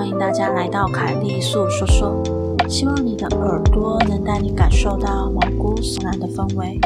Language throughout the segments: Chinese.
欢迎大家来到凯莉粟说说，希望你的耳朵能带你感受到毛骨悚然的氛围。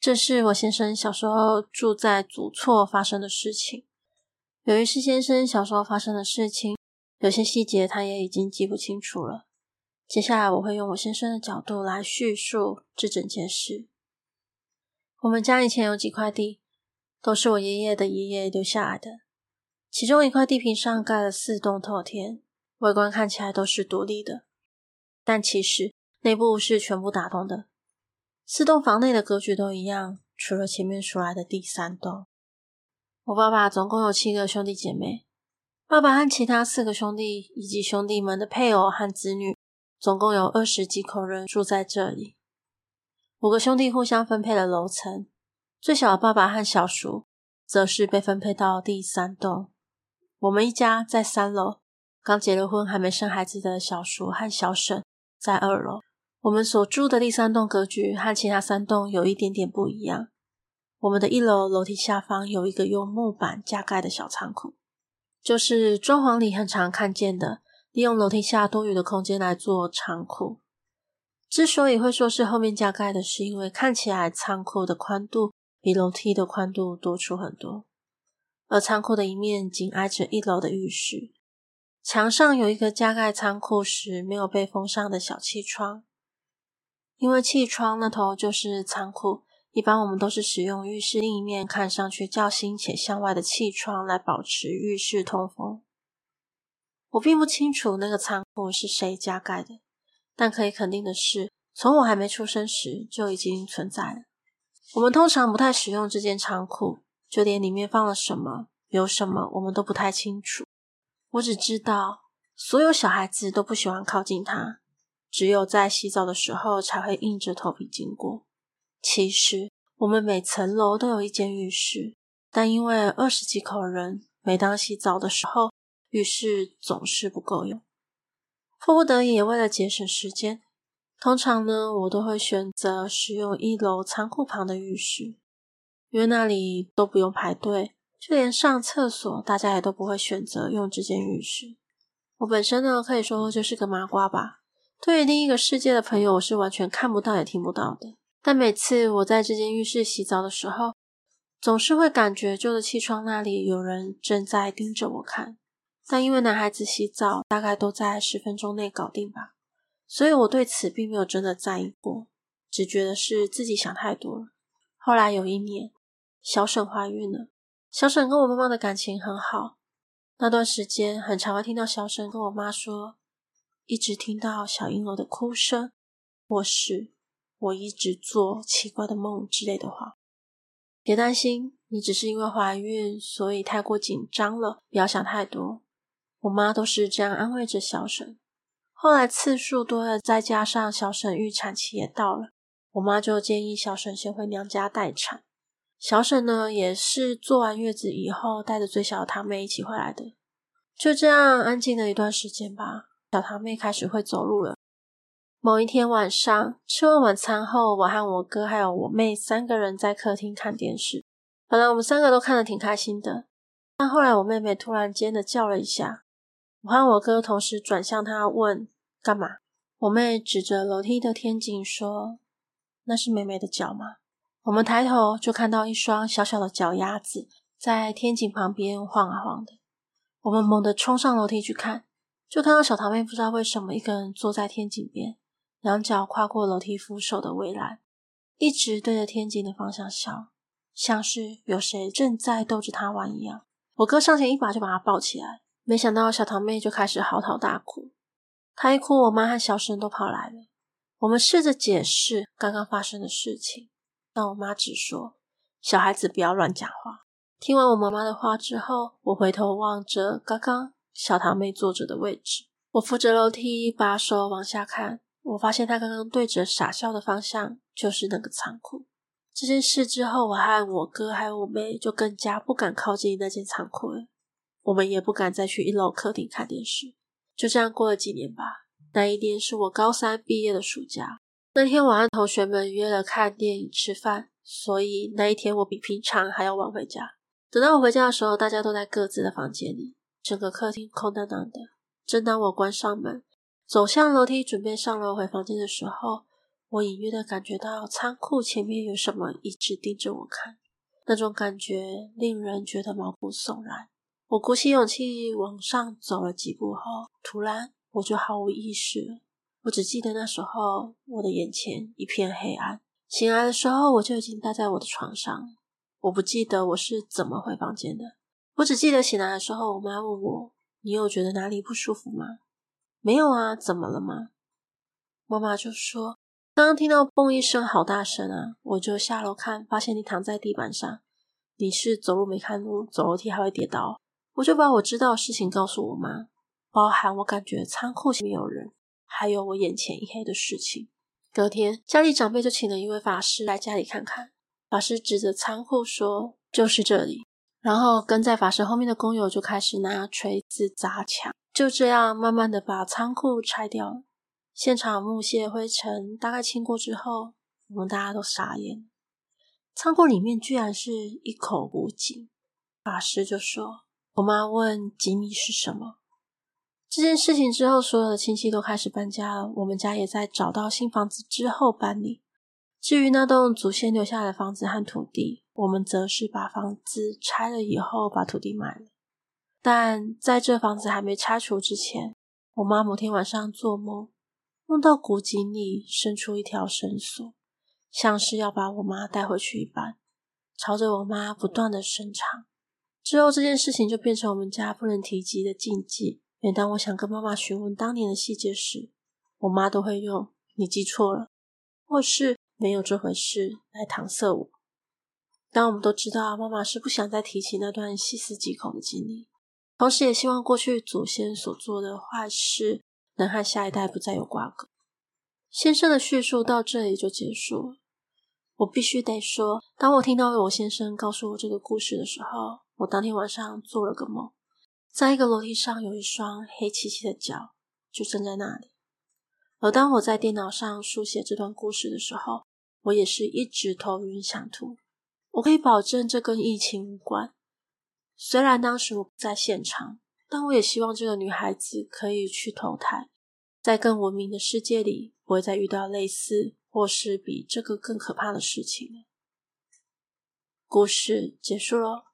这是我先生小时候住在祖厝发生的事情。由于是先生小时候发生的事情，有些细节他也已经记不清楚了。接下来我会用我先生的角度来叙述这整件事。我们家以前有几块地，都是我爷爷的爷爷留下来的。其中一块地坪上盖了四栋透天，外观看起来都是独立的，但其实内部是全部打通的。四栋房内的格局都一样，除了前面数来的第三栋。我爸爸总共有七个兄弟姐妹，爸爸和其他四个兄弟以及兄弟们的配偶和子女，总共有二十几口人住在这里。五个兄弟互相分配了楼层，最小的爸爸和小叔则是被分配到第三栋。我们一家在三楼，刚结了婚还没生孩子的小叔和小婶在二楼。我们所住的第三栋格局和其他三栋有一点点不一样。我们的一楼楼梯下方有一个用木板加盖的小仓库，就是装潢里很常看见的，利用楼梯下多余的空间来做仓库。之所以会说是后面加盖的，是因为看起来仓库的宽度比楼梯的宽度多出很多，而仓库的一面紧挨着一楼的浴室，墙上有一个加盖仓库时没有被封上的小气窗，因为气窗那头就是仓库，一般我们都是使用浴室另一面看上去较新且向外的气窗来保持浴室通风。我并不清楚那个仓库是谁加盖的。但可以肯定的是，从我还没出生时就已经存在了。我们通常不太使用这间仓库，就连里面放了什么、有什么，我们都不太清楚。我只知道，所有小孩子都不喜欢靠近它，只有在洗澡的时候才会硬着头皮经过。其实，我们每层楼都有一间浴室，但因为二十几口人，每当洗澡的时候，浴室总是不够用。迫不得已，为了节省时间，通常呢，我都会选择使用一楼仓库旁的浴室，因为那里都不用排队，就连上厕所，大家也都不会选择用这间浴室。我本身呢，可以说就是个麻瓜吧，对于另一个世界的朋友，我是完全看不到也听不到的。但每次我在这间浴室洗澡的时候，总是会感觉旧的气窗那里有人正在盯着我看。但因为男孩子洗澡大概都在十分钟内搞定吧，所以我对此并没有真的在意过，只觉得是自己想太多了。后来有一年，小沈怀孕了，小沈跟我妈妈的感情很好，那段时间很常会听到小沈跟我妈说，一直听到小婴儿的哭声，或是我一直做奇怪的梦之类的话。别担心，你只是因为怀孕，所以太过紧张了，不要想太多。我妈都是这样安慰着小沈。后来次数多了，再加上小沈预产期也到了，我妈就建议小沈先回娘家待产。小沈呢，也是坐完月子以后，带着最小的堂妹一起回来的。就这样安静了一段时间吧，小堂妹开始会走路了。某一天晚上，吃完晚餐后，我和我哥还有我妹三个人在客厅看电视。本来我们三个都看得挺开心的，但后来我妹妹突然间的叫了一下。我和我哥同时转向他问：“干嘛？”我妹指着楼梯的天井说：“那是美美的脚吗？”我们抬头就看到一双小小的脚丫子在天井旁边晃啊晃的。我们猛地冲上楼梯去看，就看到小堂妹不知道为什么一个人坐在天井边，两脚跨过楼梯扶手的围栏，一直对着天井的方向笑，像是有谁正在逗着她玩一样。我哥上前一把就把她抱起来。没想到小堂妹就开始嚎啕大哭，她一哭，我妈和小婶都跑来了。我们试着解释刚刚发生的事情，但我妈只说小孩子不要乱讲话。听完我妈妈的话之后，我回头望着刚刚小堂妹坐着的位置，我扶着楼梯把手往下看，我发现她刚刚对着傻笑的方向就是那个仓库。这件事之后，我和我哥还有我妹就更加不敢靠近那间仓库了。我们也不敢再去一楼客厅看电视，就这样过了几年吧。那一年是我高三毕业的暑假，那天我和同学们约了看电影、吃饭，所以那一天我比平常还要晚回家。等到我回家的时候，大家都在各自的房间里，整个客厅空荡荡的。正当我关上门，走向楼梯，准备上楼回房间的时候，我隐约的感觉到仓库前面有什么一直盯着我看，那种感觉令人觉得毛骨悚然。我鼓起勇气往上走了几步后，突然我就毫无意识了。我只记得那时候我的眼前一片黑暗，醒来的时候我就已经待在我的床上。我不记得我是怎么回房间的，我只记得醒来的时候，我妈问我：“你有觉得哪里不舒服吗？”“没有啊，怎么了吗？”妈妈就说：“刚刚听到嘣一声，好大声啊！我就下楼看，发现你躺在地板上，你是走路没看路，走楼梯还会跌倒。我就把我知道的事情告诉我妈，包含我感觉仓库里面有人，还有我眼前一黑的事情。隔天，家里长辈就请了一位法师来家里看看。”法师指着仓库说：“就是这里。”然后跟在法师后面的工友就开始拿锤子砸墙，就这样慢慢的把仓库拆掉了。现场木屑灰尘大概清过之后，我们大家都傻眼。仓库里面居然是一口古井。法师就说：“我妈问井里是什么？”这件事情之后，所有的亲戚都开始搬家了。我们家也在找到新房子之后搬离。至于那栋祖先留下来的房子和土地，我们则是把房子拆了以后，把土地卖了。但在这房子还没拆除之前，我妈某天晚上做梦，梦到古井里伸出一条绳索，像是要把我妈带回去一般，朝着我妈不断的伸长。之后这件事情就变成我们家不能提及的禁忌。每当我想跟妈妈询问当年的细节时，我妈都会用“你记错了”或是。没有这回事来搪塞我，但我们都知道，妈妈是不想再提起那段细思极恐的经历，同时也希望过去祖先所做的坏事能和下一代不再有瓜葛。先生的叙述到这里就结束了。我必须得说，当我听到我先生告诉我这个故事的时候，我当天晚上做了个梦，在一个楼梯上有一双黑漆漆的脚，就站在那里。而当我在电脑上书写这段故事的时候，我也是一直头晕想吐。我可以保证这跟疫情无关。虽然当时我不在现场，但我也希望这个女孩子可以去投胎，在更文明的世界里，不会再遇到类似或是比这个更可怕的事情。故事结束喽。